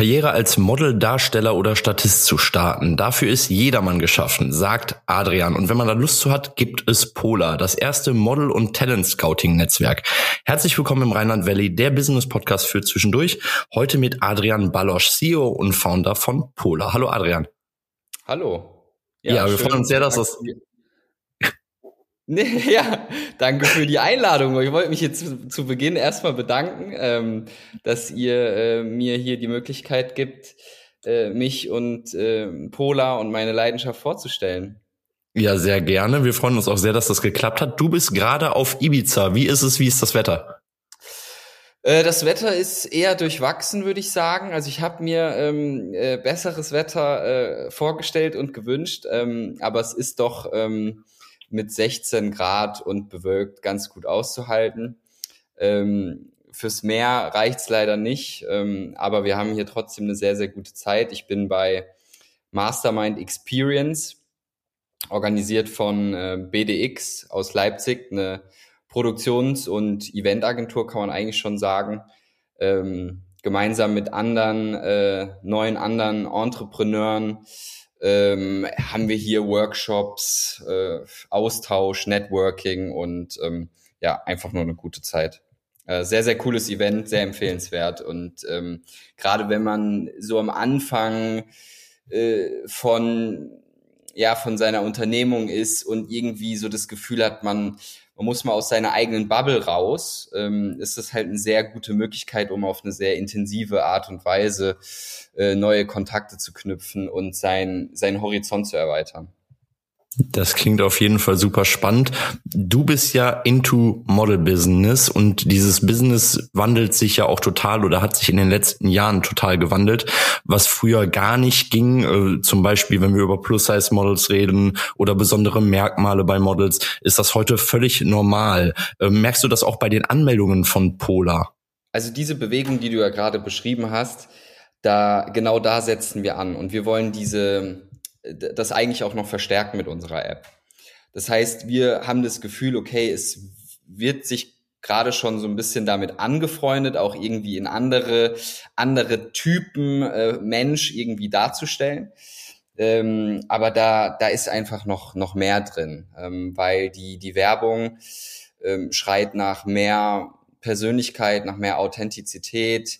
Karriere als Model, Darsteller oder Statist zu starten, dafür ist jedermann geschaffen, sagt Adrian. Und wenn man da Lust zu hat, gibt es Pola, das erste Model- und Talent-Scouting-Netzwerk. Herzlich willkommen im Rheinland Valley, der Business-Podcast für zwischendurch. Heute mit Adrian Balosch, CEO und Founder von Pola. Hallo Adrian. Hallo. Ja, ja wir freuen uns sehr, dass das Nee, ja, danke für die Einladung. Ich wollte mich jetzt zu, zu Beginn erstmal bedanken, ähm, dass ihr äh, mir hier die Möglichkeit gibt, äh, mich und äh, Pola und meine Leidenschaft vorzustellen. Ja, sehr gerne. Wir freuen uns auch sehr, dass das geklappt hat. Du bist gerade auf Ibiza. Wie ist es? Wie ist das Wetter? Äh, das Wetter ist eher durchwachsen, würde ich sagen. Also ich habe mir ähm, äh, besseres Wetter äh, vorgestellt und gewünscht, ähm, aber es ist doch ähm, mit 16 Grad und bewölkt ganz gut auszuhalten. Ähm, fürs Meer reicht's leider nicht, ähm, aber wir haben hier trotzdem eine sehr, sehr gute Zeit. Ich bin bei Mastermind Experience, organisiert von äh, BDX aus Leipzig, eine Produktions- und Eventagentur, kann man eigentlich schon sagen. Ähm, gemeinsam mit anderen, äh, neuen anderen Entrepreneuren ähm, haben wir hier Workshops, äh, Austausch, Networking und ähm, ja, einfach nur eine gute Zeit. Äh, sehr, sehr cooles Event, sehr empfehlenswert. Und ähm, gerade wenn man so am Anfang äh, von ja von seiner Unternehmung ist und irgendwie so das Gefühl hat, man man muss mal aus seiner eigenen Bubble raus, ähm, ist das halt eine sehr gute Möglichkeit, um auf eine sehr intensive Art und Weise äh, neue Kontakte zu knüpfen und sein, seinen Horizont zu erweitern. Das klingt auf jeden Fall super spannend. Du bist ja into Model Business und dieses Business wandelt sich ja auch total oder hat sich in den letzten Jahren total gewandelt, was früher gar nicht ging. Äh, zum Beispiel, wenn wir über Plus-Size Models reden oder besondere Merkmale bei Models, ist das heute völlig normal. Äh, merkst du das auch bei den Anmeldungen von Polar? Also diese Bewegung, die du ja gerade beschrieben hast, da genau da setzen wir an und wir wollen diese das eigentlich auch noch verstärken mit unserer App. Das heißt, wir haben das Gefühl, okay, es wird sich gerade schon so ein bisschen damit angefreundet, auch irgendwie in andere, andere Typen äh, Mensch irgendwie darzustellen. Ähm, aber da, da ist einfach noch, noch mehr drin, ähm, weil die, die Werbung ähm, schreit nach mehr Persönlichkeit, nach mehr Authentizität,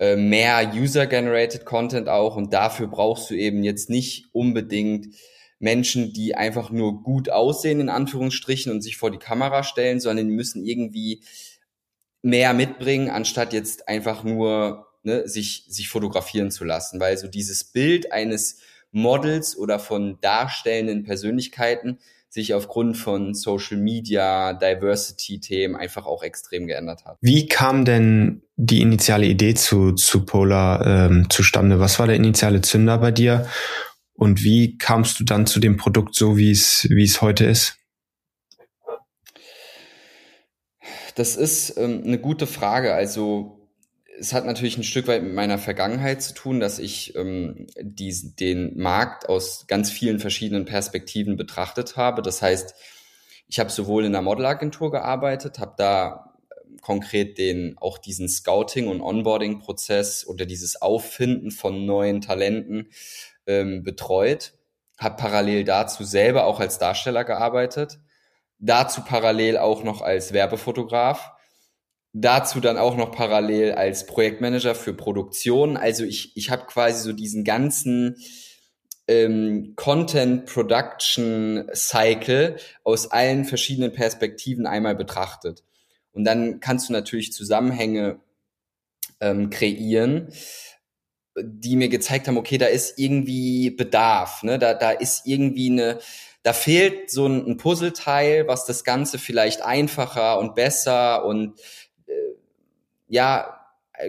äh, mehr User-Generated Content auch und dafür brauchst du eben jetzt nicht unbedingt Menschen, die einfach nur gut aussehen, in Anführungsstrichen, und sich vor die Kamera stellen, sondern die müssen irgendwie mehr mitbringen, anstatt jetzt einfach nur ne, sich, sich fotografieren zu lassen. Weil so dieses Bild eines Models oder von darstellenden Persönlichkeiten sich aufgrund von Social Media, Diversity-Themen einfach auch extrem geändert hat. Wie kam denn die initiale Idee zu, zu Polar ähm, zustande? Was war der initiale Zünder bei dir? Und wie kamst du dann zu dem Produkt so, wie es, wie es heute ist? Das ist ähm, eine gute Frage. Also es hat natürlich ein Stück weit mit meiner Vergangenheit zu tun, dass ich ähm, diesen, den Markt aus ganz vielen verschiedenen Perspektiven betrachtet habe. Das heißt, ich habe sowohl in der Modelagentur gearbeitet, habe da ähm, konkret den auch diesen Scouting und Onboarding Prozess oder dieses Auffinden von neuen Talenten ähm, betreut, habe parallel dazu selber auch als Darsteller gearbeitet, dazu parallel auch noch als Werbefotograf dazu dann auch noch parallel als Projektmanager für Produktion. Also ich, ich habe quasi so diesen ganzen ähm, Content Production Cycle aus allen verschiedenen Perspektiven einmal betrachtet. Und dann kannst du natürlich Zusammenhänge ähm, kreieren, die mir gezeigt haben, okay, da ist irgendwie Bedarf, ne? da, da ist irgendwie eine, da fehlt so ein, ein Puzzleteil, was das Ganze vielleicht einfacher und besser und ja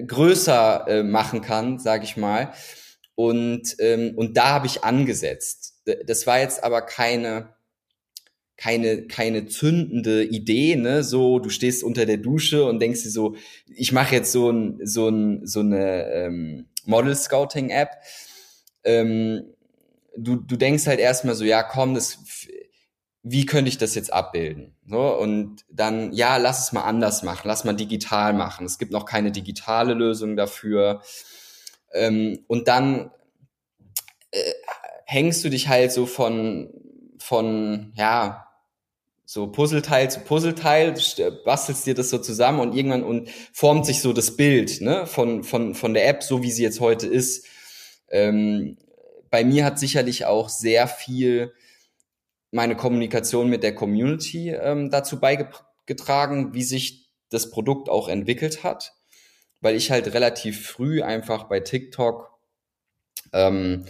größer äh, machen kann, sage ich mal. Und ähm, und da habe ich angesetzt. Das war jetzt aber keine keine keine zündende Idee, ne? So, du stehst unter der Dusche und denkst dir so, ich mache jetzt so ein so ein so eine ähm, Model Scouting App. Ähm, du du denkst halt erstmal so, ja, komm, das wie könnte ich das jetzt abbilden? So, und dann, ja, lass es mal anders machen, lass mal digital machen. Es gibt noch keine digitale Lösung dafür. Ähm, und dann äh, hängst du dich halt so von, von, ja, so Puzzleteil zu Puzzleteil, bastelst dir das so zusammen und irgendwann und formt sich so das Bild ne, von, von, von der App, so wie sie jetzt heute ist. Ähm, bei mir hat sicherlich auch sehr viel meine Kommunikation mit der Community ähm, dazu beigetragen, wie sich das Produkt auch entwickelt hat, weil ich halt relativ früh einfach bei TikTok ähm,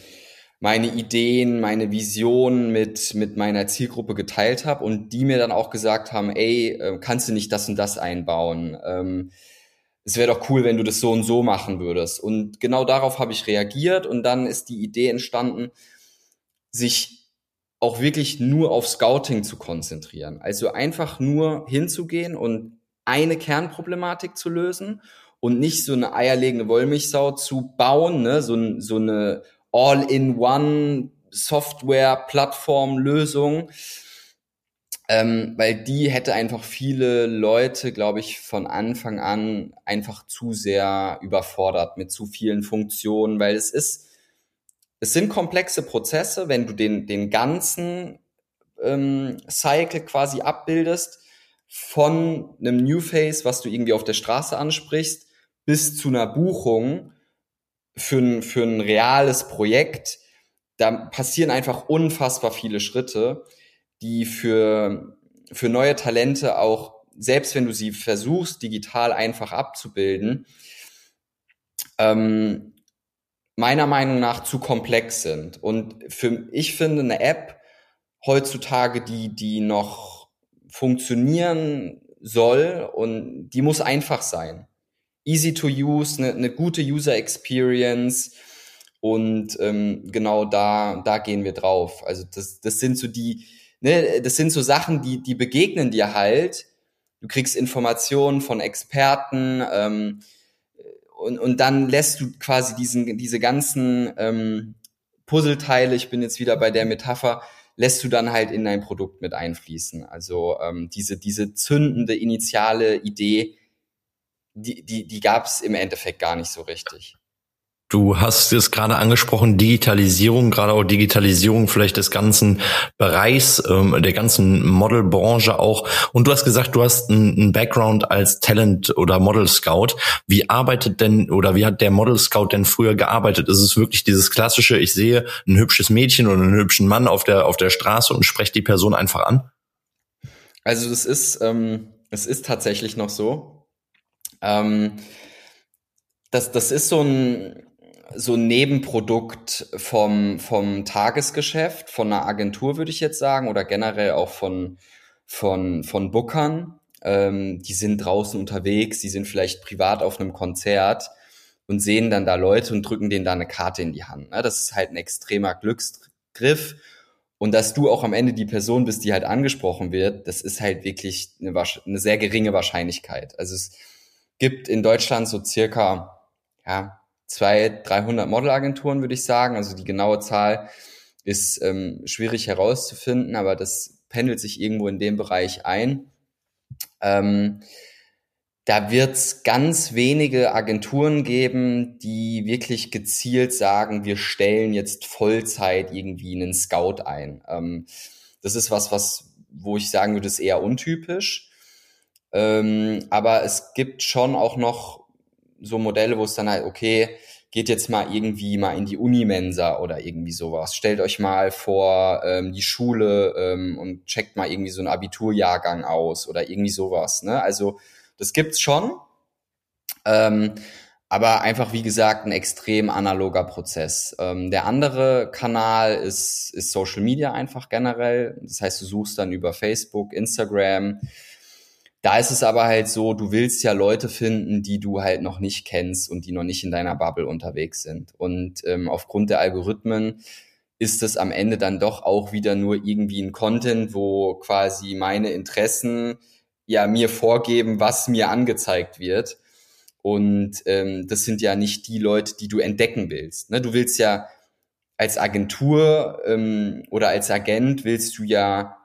meine Ideen, meine Visionen mit, mit meiner Zielgruppe geteilt habe und die mir dann auch gesagt haben, ey, äh, kannst du nicht das und das einbauen? Ähm, es wäre doch cool, wenn du das so und so machen würdest. Und genau darauf habe ich reagiert und dann ist die Idee entstanden, sich auch wirklich nur auf Scouting zu konzentrieren. Also einfach nur hinzugehen und eine Kernproblematik zu lösen und nicht so eine eierlegende Wollmilchsau zu bauen, ne? so, so eine All-in-One Software-Plattform-Lösung, ähm, weil die hätte einfach viele Leute, glaube ich, von Anfang an einfach zu sehr überfordert mit zu vielen Funktionen, weil es ist es sind komplexe Prozesse, wenn du den, den ganzen ähm, Cycle quasi abbildest, von einem New Face, was du irgendwie auf der Straße ansprichst, bis zu einer Buchung für ein, für ein reales Projekt. Da passieren einfach unfassbar viele Schritte, die für, für neue Talente auch, selbst wenn du sie versuchst, digital einfach abzubilden, ähm, meiner Meinung nach zu komplex sind. Und für, ich finde eine App heutzutage, die, die noch funktionieren soll und die muss einfach sein. Easy to use, eine, eine gute User Experience und ähm, genau da, da gehen wir drauf. Also das, das sind so die, ne, das sind so Sachen, die, die begegnen dir halt. Du kriegst Informationen von Experten, ähm, und, und dann lässt du quasi diesen, diese ganzen ähm, Puzzleteile, ich bin jetzt wieder bei der Metapher, lässt du dann halt in dein Produkt mit einfließen. Also ähm, diese, diese zündende initiale Idee, die, die, die gab es im Endeffekt gar nicht so richtig. Du hast es gerade angesprochen, Digitalisierung, gerade auch Digitalisierung vielleicht des ganzen Bereichs, ähm, der ganzen Modelbranche auch. Und du hast gesagt, du hast einen Background als Talent oder Model Scout. Wie arbeitet denn oder wie hat der Model Scout denn früher gearbeitet? Ist es wirklich dieses klassische, ich sehe ein hübsches Mädchen oder einen hübschen Mann auf der, auf der Straße und spreche die Person einfach an? Also das ist, ähm, es ist tatsächlich noch so. Ähm, das, das ist so ein, so ein Nebenprodukt vom, vom Tagesgeschäft, von einer Agentur, würde ich jetzt sagen, oder generell auch von, von, von Bookern. Ähm, die sind draußen unterwegs, die sind vielleicht privat auf einem Konzert und sehen dann da Leute und drücken denen da eine Karte in die Hand. Ne? Das ist halt ein extremer Glücksgriff. Und dass du auch am Ende die Person bist, die halt angesprochen wird, das ist halt wirklich eine, eine sehr geringe Wahrscheinlichkeit. Also es gibt in Deutschland so circa, ja, zwei, 300 Modelagenturen, würde ich sagen. Also die genaue Zahl ist ähm, schwierig herauszufinden, aber das pendelt sich irgendwo in dem Bereich ein. Ähm, da wird es ganz wenige Agenturen geben, die wirklich gezielt sagen, wir stellen jetzt Vollzeit irgendwie einen Scout ein. Ähm, das ist was, was, wo ich sagen würde, ist eher untypisch. Ähm, aber es gibt schon auch noch so Modelle, wo es dann halt, okay, geht jetzt mal irgendwie mal in die Unimensa oder irgendwie sowas. Stellt euch mal vor ähm, die Schule ähm, und checkt mal irgendwie so einen Abiturjahrgang aus oder irgendwie sowas. Ne? Also das gibt's schon. Ähm, aber einfach, wie gesagt, ein extrem analoger Prozess. Ähm, der andere Kanal ist, ist Social Media einfach generell. Das heißt, du suchst dann über Facebook, Instagram, da ist es aber halt so, du willst ja Leute finden, die du halt noch nicht kennst und die noch nicht in deiner Bubble unterwegs sind. Und ähm, aufgrund der Algorithmen ist es am Ende dann doch auch wieder nur irgendwie ein Content, wo quasi meine Interessen ja mir vorgeben, was mir angezeigt wird. Und ähm, das sind ja nicht die Leute, die du entdecken willst. Ne? Du willst ja als Agentur ähm, oder als Agent willst du ja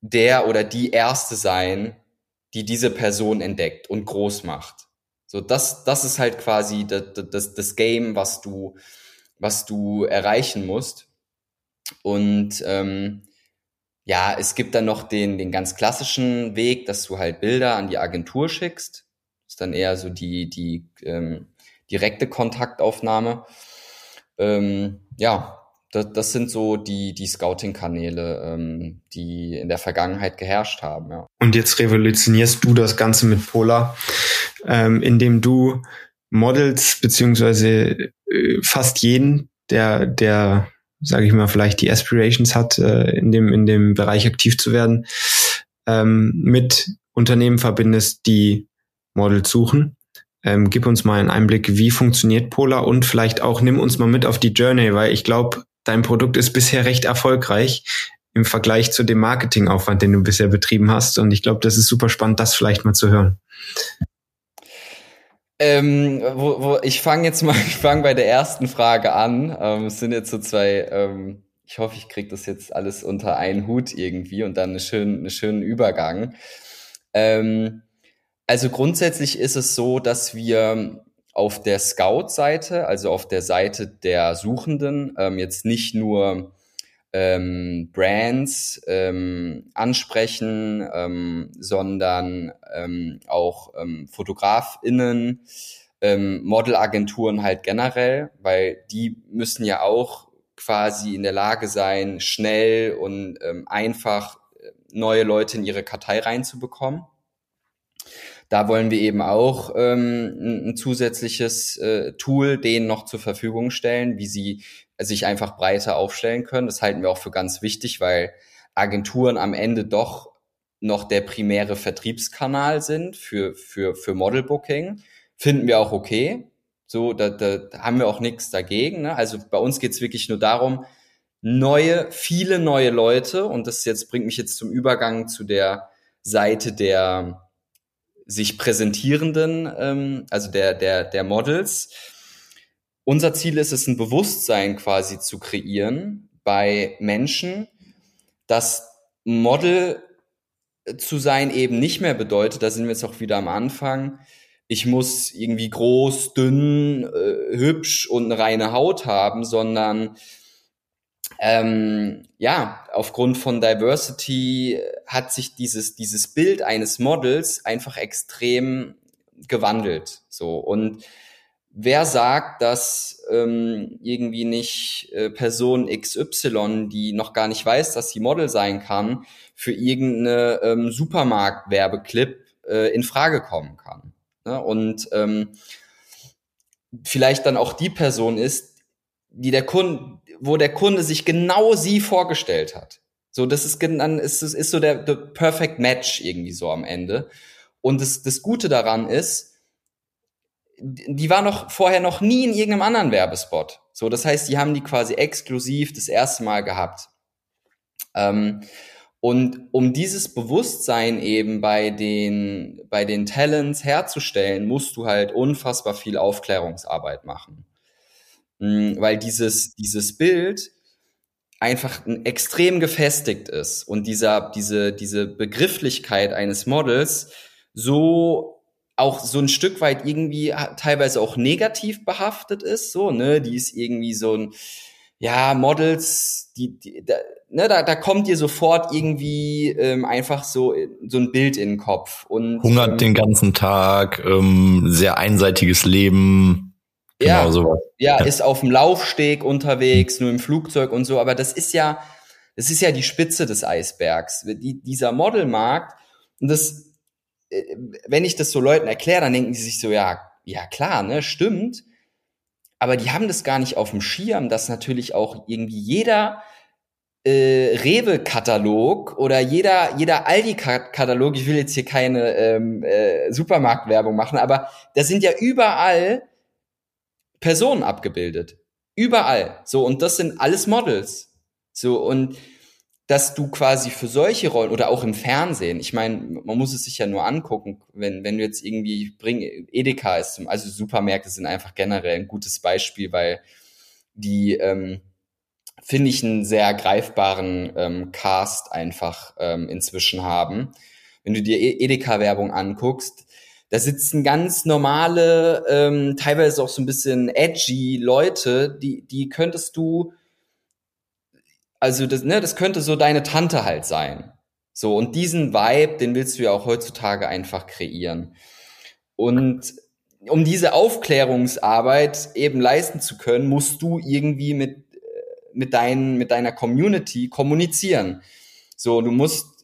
der oder die Erste sein, die diese Person entdeckt und groß macht. So, das, das ist halt quasi das, das, das Game, was du was du erreichen musst. Und ähm, ja, es gibt dann noch den, den ganz klassischen Weg, dass du halt Bilder an die Agentur schickst. Das ist dann eher so die, die ähm, direkte Kontaktaufnahme. Ähm, ja, das, das sind so die, die Scouting-Kanäle, ähm, die in der Vergangenheit geherrscht haben. Ja. Und jetzt revolutionierst du das Ganze mit Polar, ähm, indem du Models beziehungsweise äh, fast jeden, der, der, sage ich mal, vielleicht die Aspirations hat, äh, in dem in dem Bereich aktiv zu werden, ähm, mit Unternehmen verbindest, die Models suchen. Ähm, gib uns mal einen Einblick, wie funktioniert Polar und vielleicht auch nimm uns mal mit auf die Journey, weil ich glaube, dein Produkt ist bisher recht erfolgreich im Vergleich zu dem Marketingaufwand, den du bisher betrieben hast. Und ich glaube, das ist super spannend, das vielleicht mal zu hören. Ähm, wo, wo, ich fange jetzt mal, ich fange bei der ersten Frage an. Ähm, es sind jetzt so zwei, ähm, ich hoffe, ich kriege das jetzt alles unter einen Hut irgendwie und dann einen schönen, einen schönen Übergang. Ähm, also grundsätzlich ist es so, dass wir auf der Scout-Seite, also auf der Seite der Suchenden, ähm, jetzt nicht nur ähm, Brands ähm, ansprechen, ähm, sondern ähm, auch ähm, FotografInnen, ähm, Modelagenturen halt generell, weil die müssen ja auch quasi in der Lage sein, schnell und ähm, einfach äh, neue Leute in ihre Kartei reinzubekommen. Da wollen wir eben auch ähm, ein, zusätzliches äh, Tool denen noch zur Verfügung stellen, wie sie sich einfach breiter aufstellen können. Das halten wir auch für ganz wichtig, weil Agenturen am Ende doch noch der primäre Vertriebskanal sind für, für, für Modelbooking. Finden wir auch okay. So, da, da, da haben wir auch nichts dagegen. Ne? Also bei uns geht's wirklich nur darum, neue, viele neue Leute, und das jetzt bringt mich jetzt zum Übergang zu der Seite der sich präsentierenden, ähm, also der, der, der Models, unser Ziel ist es, ein Bewusstsein quasi zu kreieren bei Menschen, dass Model zu sein eben nicht mehr bedeutet, da sind wir jetzt auch wieder am Anfang, ich muss irgendwie groß, dünn, äh, hübsch und eine reine Haut haben, sondern ähm, ja, aufgrund von Diversity hat sich dieses, dieses Bild eines Models einfach extrem gewandelt. So und wer sagt, dass ähm, irgendwie nicht äh, Person XY, die noch gar nicht weiß, dass sie Model sein kann, für irgendeine ähm, Supermarkt-Werbeclip äh, in Frage kommen kann. Ne? Und ähm, vielleicht dann auch die Person ist, die der Kunde, wo der Kunde sich genau sie vorgestellt hat. So, das ist dann ist, ist, so der, der Perfect Match irgendwie so am Ende. Und das, das Gute daran ist, die war noch vorher noch nie in irgendeinem anderen Werbespot. So, das heißt, die haben die quasi exklusiv das erste Mal gehabt. Ähm, und um dieses Bewusstsein eben bei den, bei den Talents herzustellen, musst du halt unfassbar viel Aufklärungsarbeit machen. Mhm, weil dieses, dieses Bild einfach extrem gefestigt ist und dieser, diese, diese Begrifflichkeit eines Models so auch so ein Stück weit irgendwie teilweise auch negativ behaftet ist, so, ne, die ist irgendwie so ein, ja, Models, die, die da, ne, da, da kommt ihr sofort irgendwie ähm, einfach so, so ein Bild in den Kopf. Und, Hungert ähm, den ganzen Tag, ähm, sehr einseitiges Leben. Genau ja, sowas. Ja, ja, ist auf dem Laufsteg unterwegs, nur im Flugzeug und so, aber das ist ja, das ist ja die Spitze des Eisbergs. Die, dieser Modelmarkt, und das äh, wenn ich das so Leuten erkläre, dann denken die sich so, ja, ja klar, ne, stimmt. Aber die haben das gar nicht auf dem Schirm, dass natürlich auch irgendwie jeder äh, Rewe-Katalog oder jeder, jeder Aldi-Katalog, ich will jetzt hier keine ähm, äh, Supermarktwerbung machen, aber da sind ja überall Personen abgebildet. Überall. So, und das sind alles Models. So, und dass du quasi für solche Rollen oder auch im Fernsehen, ich meine, man muss es sich ja nur angucken, wenn, wenn du jetzt irgendwie bring, Edeka ist, also Supermärkte sind einfach generell ein gutes Beispiel, weil die, ähm, finde ich, einen sehr greifbaren ähm, Cast einfach ähm, inzwischen haben. Wenn du dir e-, Edeka-Werbung anguckst, da sitzen ganz normale, ähm, teilweise auch so ein bisschen edgy Leute, die, die könntest du, also das, ne, das könnte so deine Tante halt sein. So, und diesen Vibe, den willst du ja auch heutzutage einfach kreieren. Und um diese Aufklärungsarbeit eben leisten zu können, musst du irgendwie mit, mit, dein, mit deiner Community kommunizieren. So, du musst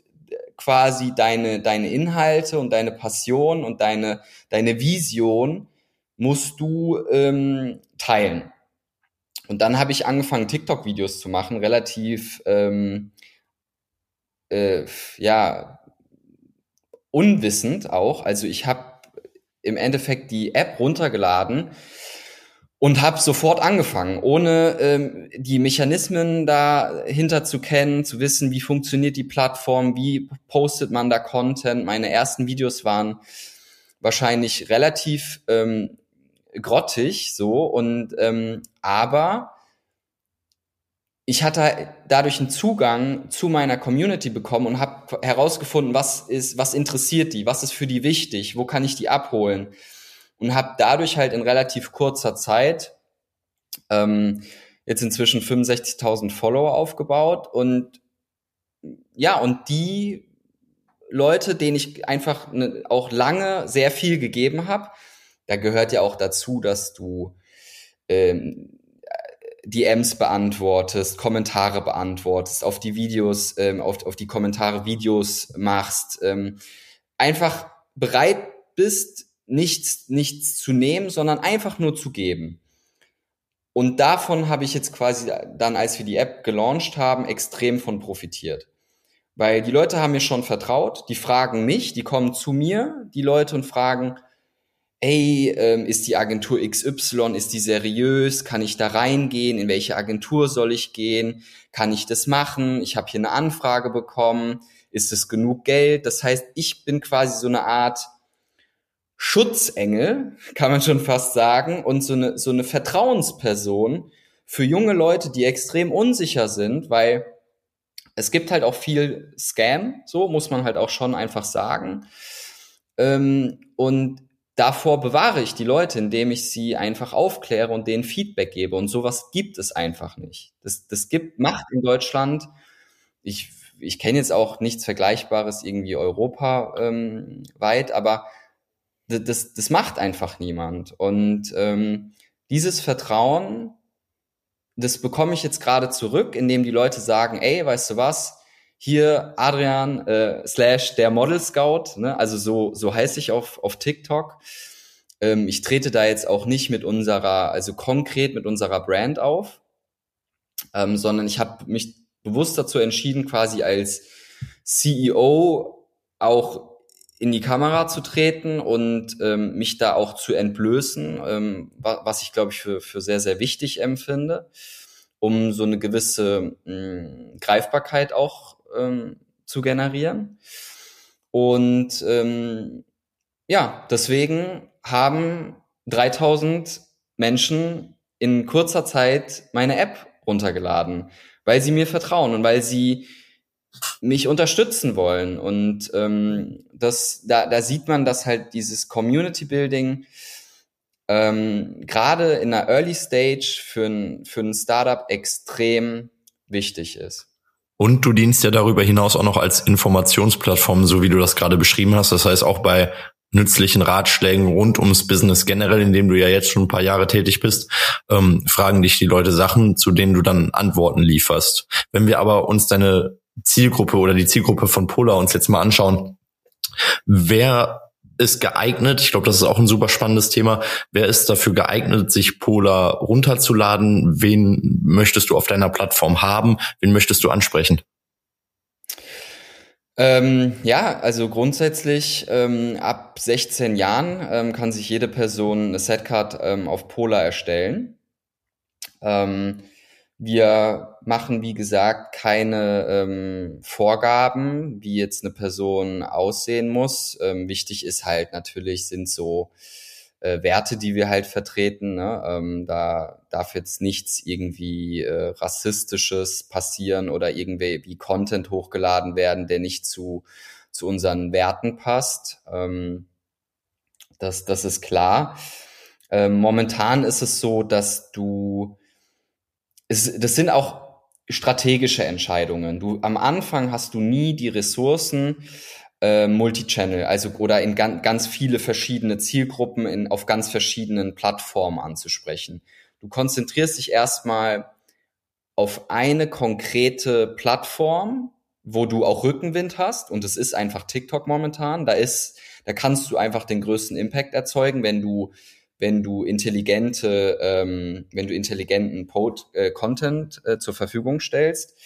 quasi deine, deine Inhalte und deine Passion und deine, deine Vision musst du ähm, teilen. Und dann habe ich angefangen, TikTok-Videos zu machen, relativ ähm, äh, ja unwissend auch. Also ich habe im Endeffekt die App runtergeladen und habe sofort angefangen, ohne ähm, die Mechanismen dahinter zu kennen, zu wissen, wie funktioniert die Plattform, wie postet man da Content. Meine ersten Videos waren wahrscheinlich relativ ähm, grottig so und ähm, aber ich hatte dadurch einen Zugang zu meiner Community bekommen und habe herausgefunden, was ist, was interessiert die, was ist für die wichtig, wo kann ich die abholen und habe dadurch halt in relativ kurzer Zeit ähm, jetzt inzwischen 65.000 Follower aufgebaut und ja, und die Leute, denen ich einfach ne, auch lange sehr viel gegeben habe, da gehört ja auch dazu, dass du ähm, DMs beantwortest, Kommentare beantwortest, auf die Videos, ähm, auf, auf die Kommentare Videos machst, ähm, einfach bereit bist, nichts, nichts zu nehmen, sondern einfach nur zu geben. Und davon habe ich jetzt quasi dann, als wir die App gelauncht haben, extrem von profitiert. Weil die Leute haben mir schon vertraut, die fragen mich, die kommen zu mir, die Leute und fragen, ey, ähm, ist die Agentur XY, ist die seriös, kann ich da reingehen, in welche Agentur soll ich gehen, kann ich das machen, ich habe hier eine Anfrage bekommen, ist es genug Geld? Das heißt, ich bin quasi so eine Art Schutzengel, kann man schon fast sagen, und so eine, so eine Vertrauensperson für junge Leute, die extrem unsicher sind, weil es gibt halt auch viel Scam, so muss man halt auch schon einfach sagen. Ähm, und davor bewahre ich die Leute, indem ich sie einfach aufkläre und denen Feedback gebe. Und sowas gibt es einfach nicht. Das, das gibt Macht in Deutschland. Ich, ich kenne jetzt auch nichts Vergleichbares irgendwie europaweit, ähm, aber das, das macht einfach niemand. Und ähm, dieses Vertrauen, das bekomme ich jetzt gerade zurück, indem die Leute sagen, ey, weißt du was, hier Adrian äh, slash der Model Scout, ne? also so, so heiße ich auf, auf TikTok. Ähm, ich trete da jetzt auch nicht mit unserer, also konkret mit unserer Brand auf, ähm, sondern ich habe mich bewusst dazu entschieden, quasi als CEO auch in die Kamera zu treten und ähm, mich da auch zu entblößen, ähm, was ich glaube ich für, für sehr, sehr wichtig empfinde, um so eine gewisse mh, mm, Greifbarkeit auch ähm, zu generieren. Und ähm, ja, deswegen haben 3000 Menschen in kurzer Zeit meine App runtergeladen, weil sie mir vertrauen und weil sie mich unterstützen wollen. Und ähm, das, da, da sieht man, dass halt dieses Community Building ähm, gerade in der Early Stage für ein, für ein Startup extrem wichtig ist. Und du dienst ja darüber hinaus auch noch als Informationsplattform, so wie du das gerade beschrieben hast. Das heißt auch bei nützlichen Ratschlägen rund ums Business generell, in dem du ja jetzt schon ein paar Jahre tätig bist, ähm, fragen dich die Leute Sachen, zu denen du dann Antworten lieferst. Wenn wir aber uns deine Zielgruppe oder die Zielgruppe von Polar uns jetzt mal anschauen, wer ist geeignet, ich glaube, das ist auch ein super spannendes Thema, wer ist dafür geeignet, sich Polar runterzuladen, wen möchtest du auf deiner Plattform haben, wen möchtest du ansprechen? Ähm, ja, also grundsätzlich ähm, ab 16 Jahren ähm, kann sich jede Person eine Setcard ähm, auf Polar erstellen. Ähm, wir machen, wie gesagt, keine ähm, Vorgaben, wie jetzt eine Person aussehen muss. Ähm, wichtig ist halt natürlich, sind so äh, Werte, die wir halt vertreten. Ne? Ähm, da darf jetzt nichts irgendwie äh, rassistisches passieren oder irgendwie wie Content hochgeladen werden, der nicht zu, zu unseren Werten passt. Ähm, das, das ist klar. Ähm, momentan ist es so, dass du es, das sind auch strategische Entscheidungen. Du am Anfang hast du nie die Ressourcen äh, Multichannel, also oder in ganz, ganz viele verschiedene Zielgruppen in, auf ganz verschiedenen Plattformen anzusprechen. Du konzentrierst dich erstmal auf eine konkrete Plattform, wo du auch Rückenwind hast und es ist einfach TikTok momentan. Da ist, da kannst du einfach den größten Impact erzeugen, wenn du wenn du intelligente, ähm, wenn du intelligenten Pod, äh, Content äh, zur Verfügung stellst.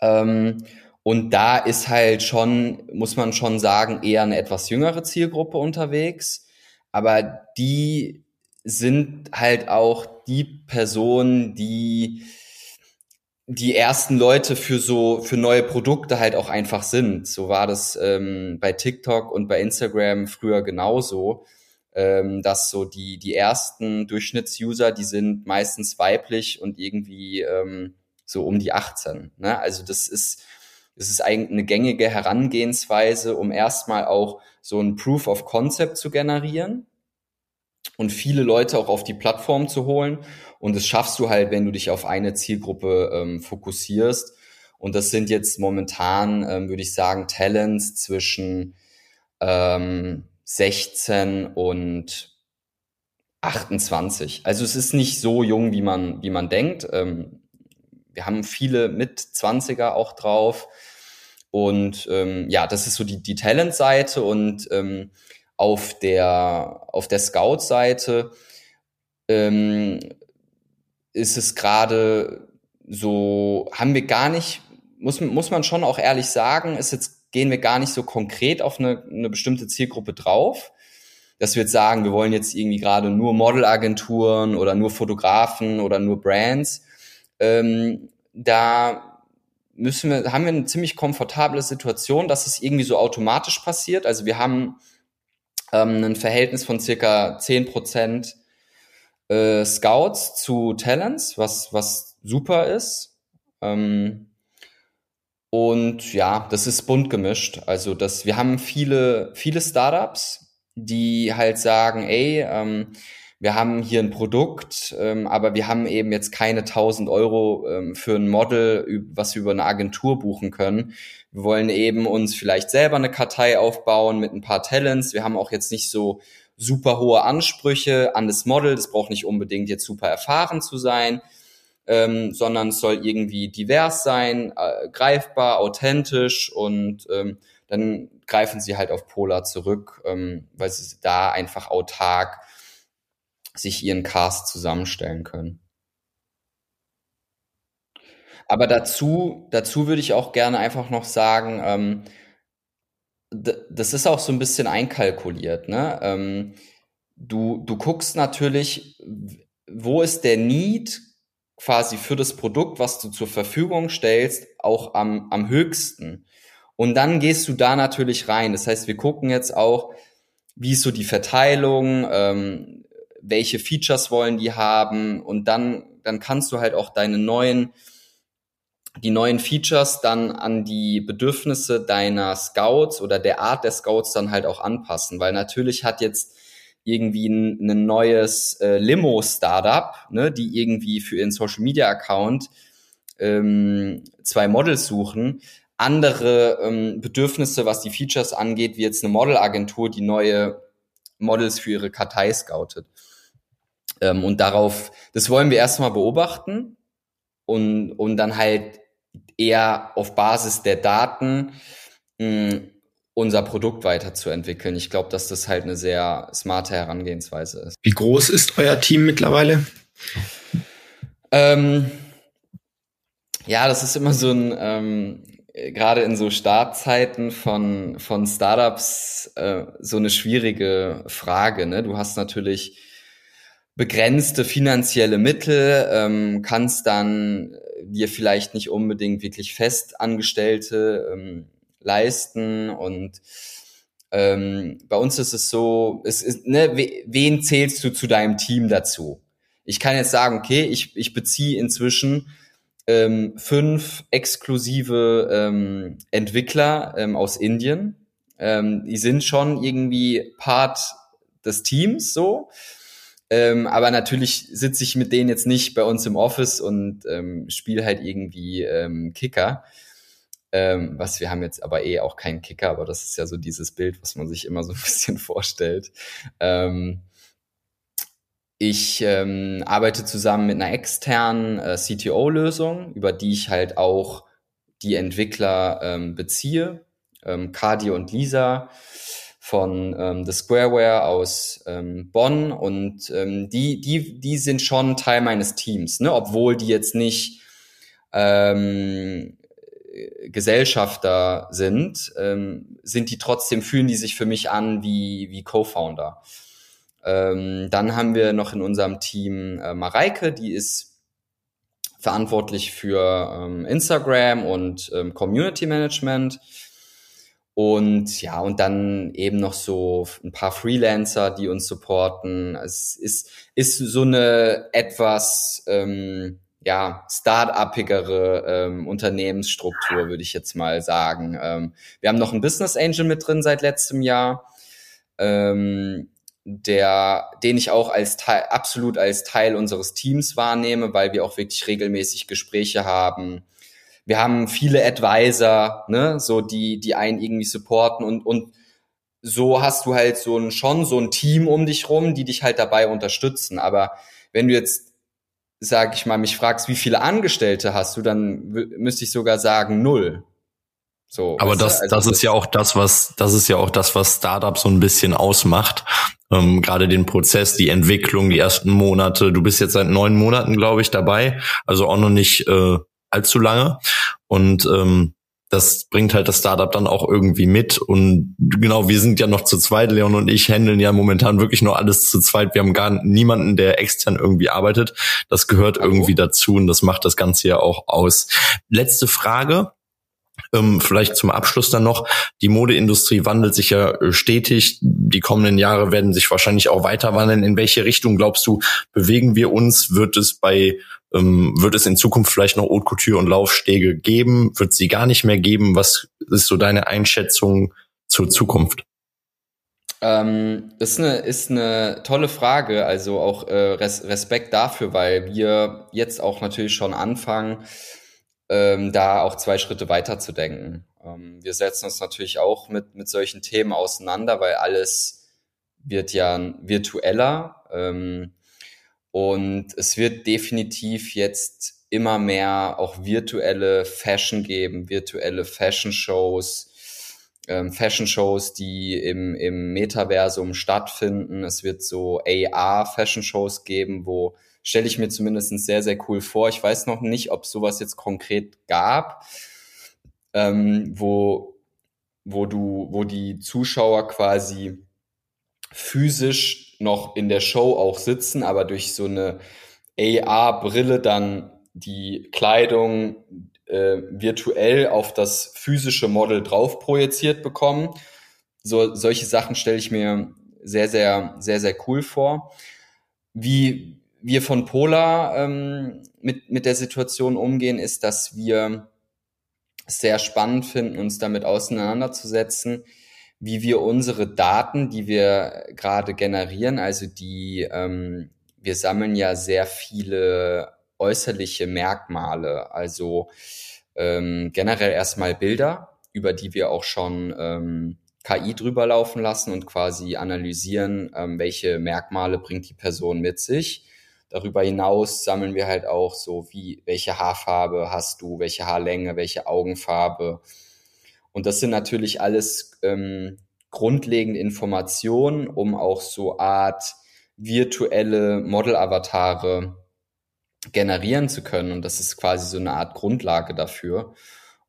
Ähm, und da ist halt schon, muss man schon sagen, eher eine etwas jüngere Zielgruppe unterwegs. Aber die sind halt auch die Personen, die die ersten Leute für so für neue Produkte halt auch einfach sind. So war das ähm, bei TikTok und bei Instagram früher genauso ähm, dass so die, die ersten Durchschnittsuser, die sind meistens weiblich und irgendwie ähm, so um die 18. Ne? Also das ist, das ist eigentlich eine gängige Herangehensweise, um erstmal auch so ein Proof of Concept zu generieren und viele Leute auch auf die Plattform zu holen. Und das schaffst du halt, wenn du dich auf eine Zielgruppe ähm, fokussierst. Und das sind jetzt momentan, ähm, würde ich sagen, Talents zwischen ähm, 16 und 28. Also es ist nicht so jung, wie man, wie man denkt. Ähm, wir haben viele mit 20er auch drauf. Und ähm, ja, das ist so die, die Talent-Seite und ähm, auf der, auf der Scout-Seite ähm, ist es gerade so, haben wir gar nicht, muss, muss man schon auch ehrlich sagen, ist jetzt gehen wir gar nicht so konkret auf eine, eine bestimmte Zielgruppe drauf, dass wir jetzt sagen, wir wollen jetzt irgendwie gerade nur Modelagenturen oder nur Fotografen oder nur Brands. Ähm, da müssen wir, haben wir eine ziemlich komfortable Situation, dass es irgendwie so automatisch passiert. Also wir haben ähm, ein Verhältnis von circa zehn Prozent äh, Scouts zu Talents, was, was super ist. Ähm, und ja, das ist bunt gemischt. Also das, wir haben viele, viele Startups, die halt sagen, ey, ähm, wir haben hier ein Produkt, ähm, aber wir haben eben jetzt keine 1000 Euro ähm, für ein Model, was wir über eine Agentur buchen können. Wir wollen eben uns vielleicht selber eine Kartei aufbauen mit ein paar Talents. Wir haben auch jetzt nicht so super hohe Ansprüche an das Model. Das braucht nicht unbedingt jetzt super erfahren zu sein ähm, sondern es soll irgendwie divers sein, äh, greifbar, authentisch und ähm, dann greifen sie halt auf Polar zurück, ähm, weil sie da einfach autark sich ihren Cast zusammenstellen können. Aber dazu, dazu würde ich auch gerne einfach noch sagen, ähm, das ist auch so ein bisschen einkalkuliert. Ne? Ähm, du, du guckst natürlich, wo ist der Need quasi für das Produkt, was du zur Verfügung stellst, auch am, am höchsten. Und dann gehst du da natürlich rein. Das heißt, wir gucken jetzt auch, wie ist so die Verteilung, ähm, welche Features wollen die haben und dann, dann kannst du halt auch deine neuen, die neuen Features dann an die Bedürfnisse deiner Scouts oder der Art der Scouts dann halt auch anpassen, weil natürlich hat jetzt irgendwie ein, ein neues äh, Limo-Startup, ne, die irgendwie für ihren Social-Media-Account ähm, zwei Models suchen, andere ähm, Bedürfnisse, was die Features angeht, wie jetzt eine Modelagentur, die neue Models für ihre Kartei scoutet. Ähm, und darauf, das wollen wir erstmal beobachten und, und dann halt eher auf Basis der Daten mh, unser Produkt weiterzuentwickeln. Ich glaube, dass das halt eine sehr smarte Herangehensweise ist. Wie groß ist euer Team mittlerweile? Ähm, ja, das ist immer so ein, ähm, gerade in so Startzeiten von, von Startups, äh, so eine schwierige Frage. Ne? Du hast natürlich begrenzte finanzielle Mittel, ähm, kannst dann dir vielleicht nicht unbedingt wirklich Festangestellte ähm, leisten und ähm, bei uns ist es so, es ist, ne, wen zählst du zu deinem Team dazu? Ich kann jetzt sagen, okay, ich, ich beziehe inzwischen ähm, fünf exklusive ähm, Entwickler ähm, aus Indien. Ähm, die sind schon irgendwie Part des Teams so. Ähm, aber natürlich sitze ich mit denen jetzt nicht bei uns im Office und ähm, spiele halt irgendwie ähm, Kicker. Ähm, was wir haben jetzt aber eh auch keinen Kicker, aber das ist ja so dieses Bild, was man sich immer so ein bisschen vorstellt. Ähm, ich ähm, arbeite zusammen mit einer externen äh, CTO-Lösung, über die ich halt auch die Entwickler ähm, beziehe. Ähm, Cardi und Lisa von ähm, The Squareware aus ähm, Bonn und ähm, die, die, die sind schon Teil meines Teams, ne? obwohl die jetzt nicht ähm, Gesellschafter sind, ähm, sind die trotzdem, fühlen die sich für mich an wie, wie Co-Founder. Ähm, dann haben wir noch in unserem Team äh, Mareike, die ist verantwortlich für ähm, Instagram und ähm, Community Management. Und ja, und dann eben noch so ein paar Freelancer, die uns supporten. Es ist, ist so eine etwas ähm, ja, start-upigere ähm, Unternehmensstruktur, würde ich jetzt mal sagen. Ähm, wir haben noch einen Business Angel mit drin seit letztem Jahr. Ähm, der, den ich auch als Teil, absolut als Teil unseres Teams wahrnehme, weil wir auch wirklich regelmäßig Gespräche haben. Wir haben viele Advisor, ne, so die, die einen irgendwie supporten und, und so hast du halt so ein, schon so ein Team um dich rum, die dich halt dabei unterstützen. Aber wenn du jetzt, sag ich mal, mich fragst, wie viele Angestellte hast du, dann müsste ich sogar sagen null. So, aber das, also das ist ja auch das, was, das ist ja auch das, was Startup so ein bisschen ausmacht. Ähm, Gerade den Prozess, die Entwicklung, die ersten Monate. Du bist jetzt seit neun Monaten, glaube ich, dabei, also auch noch nicht äh, allzu lange. Und ähm, das bringt halt das Startup dann auch irgendwie mit. Und genau, wir sind ja noch zu zweit, Leon und ich handeln ja momentan wirklich nur alles zu zweit. Wir haben gar niemanden, der extern irgendwie arbeitet. Das gehört irgendwie dazu und das macht das Ganze ja auch aus. Letzte Frage. Ähm, vielleicht zum Abschluss dann noch. Die Modeindustrie wandelt sich ja äh, stetig. Die kommenden Jahre werden sich wahrscheinlich auch weiter wandeln. In welche Richtung glaubst du, bewegen wir uns? Wird es bei, ähm, wird es in Zukunft vielleicht noch Haute Couture und Laufstege geben? Wird sie gar nicht mehr geben? Was ist so deine Einschätzung zur Zukunft? Ähm, ist eine ist eine tolle Frage, also auch äh, Res Respekt dafür, weil wir jetzt auch natürlich schon anfangen, ähm, da auch zwei Schritte weiter zu denken. Ähm, wir setzen uns natürlich auch mit, mit solchen Themen auseinander, weil alles wird ja virtueller ähm, und es wird definitiv jetzt immer mehr auch virtuelle Fashion geben, virtuelle Fashion Shows, ähm, Fashion Shows, die im, im Metaversum stattfinden. Es wird so AR Fashion Shows geben, wo stelle ich mir zumindest sehr, sehr cool vor. Ich weiß noch nicht, ob sowas jetzt konkret gab, ähm, wo, wo du, wo die Zuschauer quasi physisch noch in der Show auch sitzen, aber durch so eine AR-Brille dann die Kleidung äh, virtuell auf das physische Model drauf projiziert bekommen. So, solche Sachen stelle ich mir sehr, sehr, sehr, sehr cool vor. Wie, wir von Polar ähm, mit, mit der Situation umgehen, ist, dass wir sehr spannend finden, uns damit auseinanderzusetzen, wie wir unsere Daten, die wir gerade generieren, also die, ähm, wir sammeln ja sehr viele äußerliche Merkmale, also ähm, generell erstmal Bilder, über die wir auch schon ähm, KI drüber laufen lassen und quasi analysieren, ähm, welche Merkmale bringt die Person mit sich. Darüber hinaus sammeln wir halt auch so, wie, welche Haarfarbe hast du, welche Haarlänge, welche Augenfarbe. Und das sind natürlich alles ähm, grundlegende Informationen, um auch so Art virtuelle Model-Avatare generieren zu können. Und das ist quasi so eine Art Grundlage dafür.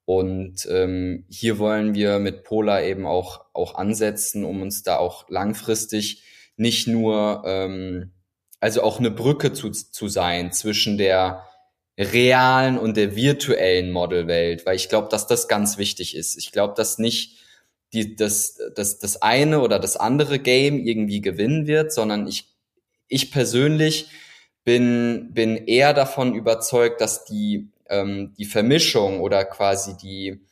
Und ähm, hier wollen wir mit Polar eben auch, auch ansetzen, um uns da auch langfristig nicht nur ähm, also auch eine Brücke zu, zu sein zwischen der realen und der virtuellen Modelwelt, weil ich glaube, dass das ganz wichtig ist. Ich glaube, dass nicht die, das, das, das eine oder das andere Game irgendwie gewinnen wird, sondern ich, ich persönlich bin, bin eher davon überzeugt, dass die, ähm, die Vermischung oder quasi die,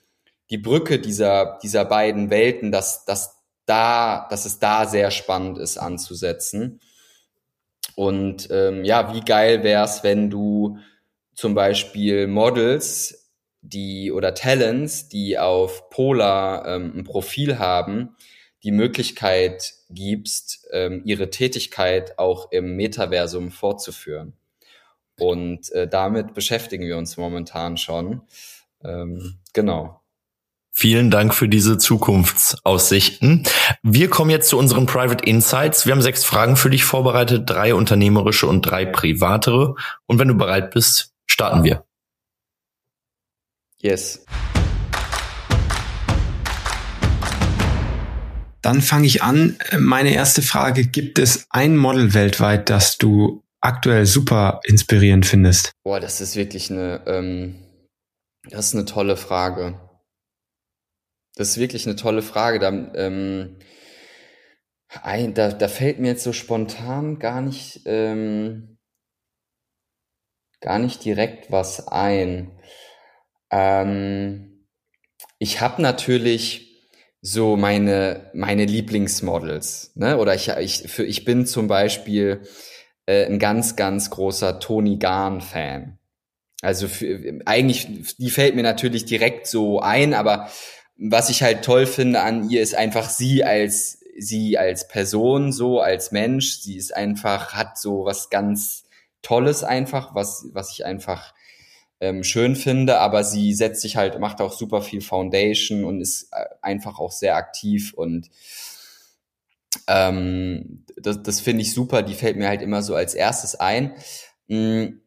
die Brücke dieser, dieser beiden Welten, dass, dass da, dass es da sehr spannend ist anzusetzen. Und ähm, ja, wie geil wär's, wenn du zum Beispiel Models, die oder Talents, die auf Polar ähm, ein Profil haben, die Möglichkeit gibst, ähm, ihre Tätigkeit auch im Metaversum fortzuführen. Und äh, damit beschäftigen wir uns momentan schon. Ähm, genau. Vielen Dank für diese Zukunftsaussichten. Wir kommen jetzt zu unseren Private Insights. Wir haben sechs Fragen für dich vorbereitet, drei unternehmerische und drei privatere. Und wenn du bereit bist, starten wir. Yes. Dann fange ich an. Meine erste Frage, gibt es ein Model weltweit, das du aktuell super inspirierend findest? Boah, das ist wirklich eine, ähm, das ist eine tolle Frage. Das ist wirklich eine tolle Frage. Da, ähm, ein, da, da fällt mir jetzt so spontan gar nicht, ähm, gar nicht direkt was ein. Ähm, ich habe natürlich so meine, meine Lieblingsmodels, ne? Oder ich, ich, für, ich bin zum Beispiel äh, ein ganz, ganz großer Tony Garn-Fan. Also für, eigentlich, die fällt mir natürlich direkt so ein, aber was ich halt toll finde an ihr ist einfach sie als sie als Person so als Mensch sie ist einfach hat so was ganz Tolles einfach was was ich einfach ähm, schön finde aber sie setzt sich halt macht auch super viel Foundation und ist äh, einfach auch sehr aktiv und ähm, das, das finde ich super die fällt mir halt immer so als erstes ein mm.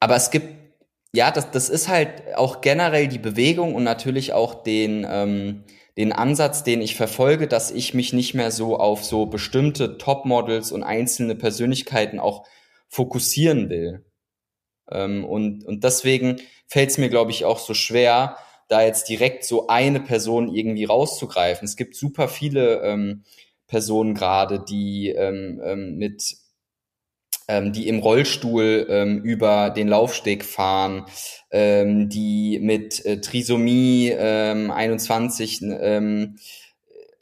aber es gibt ja, das, das ist halt auch generell die Bewegung und natürlich auch den, ähm, den Ansatz, den ich verfolge, dass ich mich nicht mehr so auf so bestimmte Topmodels und einzelne Persönlichkeiten auch fokussieren will. Ähm, und, und deswegen fällt es mir, glaube ich, auch so schwer, da jetzt direkt so eine Person irgendwie rauszugreifen. Es gibt super viele ähm, Personen gerade, die ähm, ähm, mit ähm, die im Rollstuhl ähm, über den Laufsteg fahren, ähm, die mit äh, Trisomie ähm, 21 ähm,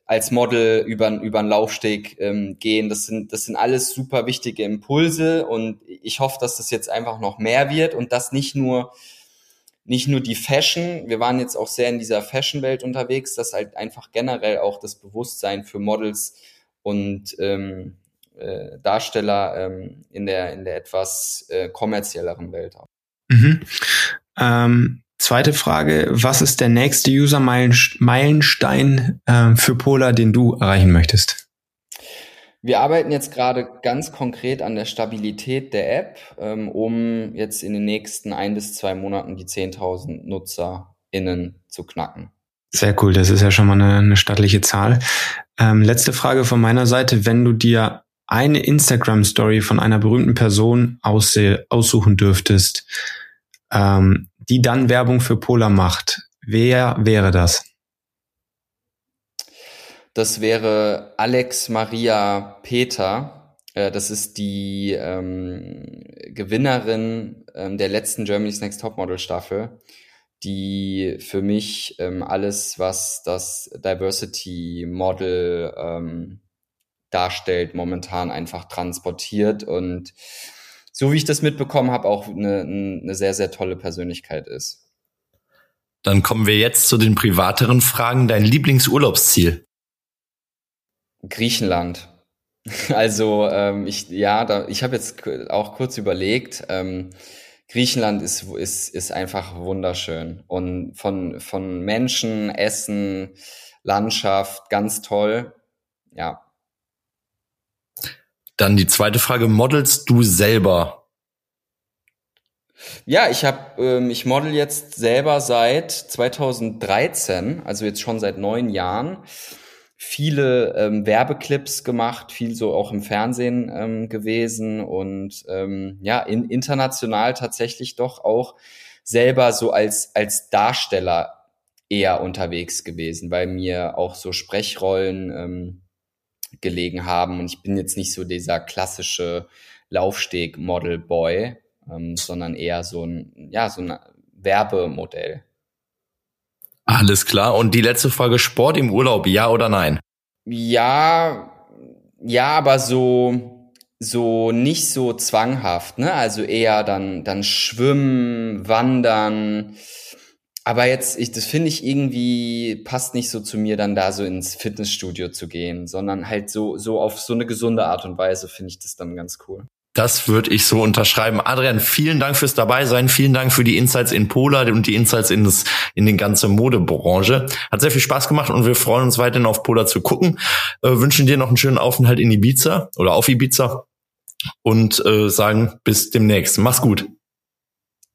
als Model über, über einen Laufsteg ähm, gehen. Das sind, das sind alles super wichtige Impulse und ich hoffe, dass das jetzt einfach noch mehr wird und dass nicht nur nicht nur die Fashion, wir waren jetzt auch sehr in dieser Fashion-Welt unterwegs, dass halt einfach generell auch das Bewusstsein für Models und ähm, äh, Darsteller ähm, in der in der etwas äh, kommerzielleren Welt haben. Mhm. Ähm, zweite Frage: Was ist der nächste User-Meilenstein äh, für Polar, den du erreichen möchtest? Wir arbeiten jetzt gerade ganz konkret an der Stabilität der App, ähm, um jetzt in den nächsten ein bis zwei Monaten die 10.000 NutzerInnen zu knacken. Sehr cool, das ist ja schon mal eine, eine stattliche Zahl. Ähm, letzte Frage von meiner Seite. Wenn du dir eine Instagram-Story von einer berühmten Person aussuchen dürftest, ähm, die dann Werbung für Polar macht, wer wäre das? Das wäre Alex Maria Peter. Äh, das ist die ähm, Gewinnerin ähm, der letzten Germany's Next Topmodel Staffel, die für mich ähm, alles, was das Diversity Model ähm, darstellt, momentan einfach transportiert und so wie ich das mitbekommen habe, auch eine, eine sehr, sehr tolle Persönlichkeit ist. Dann kommen wir jetzt zu den privateren Fragen. Dein Lieblingsurlaubsziel? Griechenland. Also ähm, ich ja, da, ich habe jetzt auch kurz überlegt. Ähm, Griechenland ist ist ist einfach wunderschön und von von Menschen, Essen, Landschaft ganz toll. Ja, dann die zweite Frage, modelst du selber? Ja, ich habe, ähm, ich model jetzt selber seit 2013, also jetzt schon seit neun Jahren viele ähm, Werbeclips gemacht, viel so auch im Fernsehen ähm, gewesen und ähm, ja, in, international tatsächlich doch auch selber so als, als Darsteller eher unterwegs gewesen, weil mir auch so Sprechrollen ähm, gelegen haben und ich bin jetzt nicht so dieser klassische Laufsteg-Model-Boy, ähm, sondern eher so ein, ja, so ein Werbemodell. Alles klar. Und die letzte Frage, Sport im Urlaub, ja oder nein? Ja, ja, aber so, so nicht so zwanghaft, ne? Also eher dann, dann schwimmen, wandern. Aber jetzt, ich, das finde ich irgendwie, passt nicht so zu mir, dann da so ins Fitnessstudio zu gehen, sondern halt so, so auf so eine gesunde Art und Weise finde ich das dann ganz cool. Das würde ich so unterschreiben. Adrian, vielen Dank fürs Dabeisein. Vielen Dank für die Insights in Pola und die Insights in, das, in die ganze Modebranche. Hat sehr viel Spaß gemacht und wir freuen uns weiterhin auf Pola zu gucken. Äh, wünschen dir noch einen schönen Aufenthalt in Ibiza oder auf Ibiza und äh, sagen bis demnächst. Mach's gut.